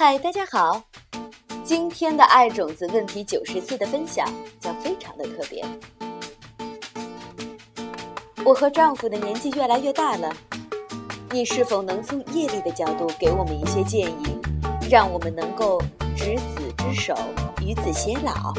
嗨，大家好！今天的爱种子问题九十四的分享将非常的特别。我和丈夫的年纪越来越大了，你是否能从业力的角度给我们一些建议，让我们能够执子之手，与子偕老？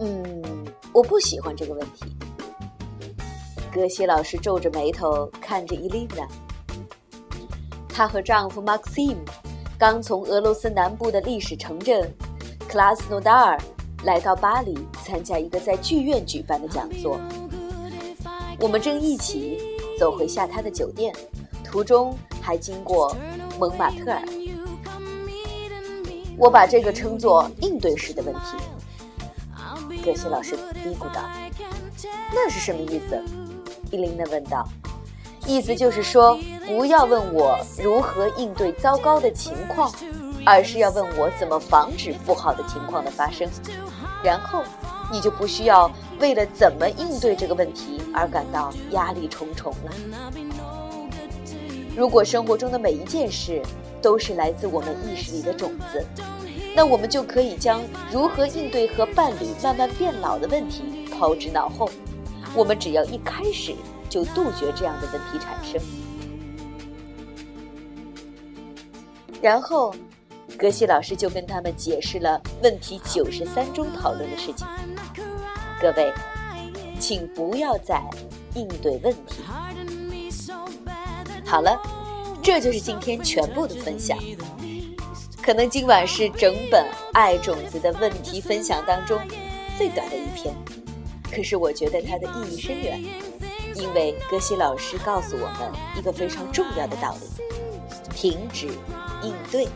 嗯，我不喜欢这个问题。格西老师皱着眉头看着伊丽娜。她和丈夫 Maxim 刚从俄罗斯南部的历史城镇克拉斯诺达尔来到巴黎参加一个在剧院举办的讲座。我们正一起走回下榻的酒店，途中还经过蒙马特尔。我把这个称作应对式的问题。葛西老师嘀咕道：“那是什么意思？”伊琳娜问道。意思就是说，不要问我如何应对糟糕的情况，而是要问我怎么防止不好的情况的发生。然后，你就不需要为了怎么应对这个问题而感到压力重重了。如果生活中的每一件事都是来自我们意识里的种子，那我们就可以将如何应对和伴侣慢慢变老的问题抛之脑后。我们只要一开始。就杜绝这样的问题产生。然后，格西老师就跟他们解释了问题九十三中讨论的事情。各位，请不要再应对问题。好了，这就是今天全部的分享。可能今晚是整本《爱种子》的问题分享当中最短的一篇，可是我觉得它的意义深远。因为格西老师告诉我们一个非常重要的道理：停止应对。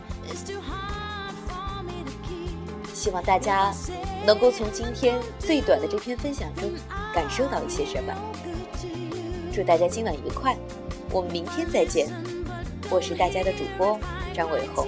希望大家能够从今天最短的这篇分享中感受到一些什么。祝大家今晚愉快，我们明天再见。我是大家的主播张伟红。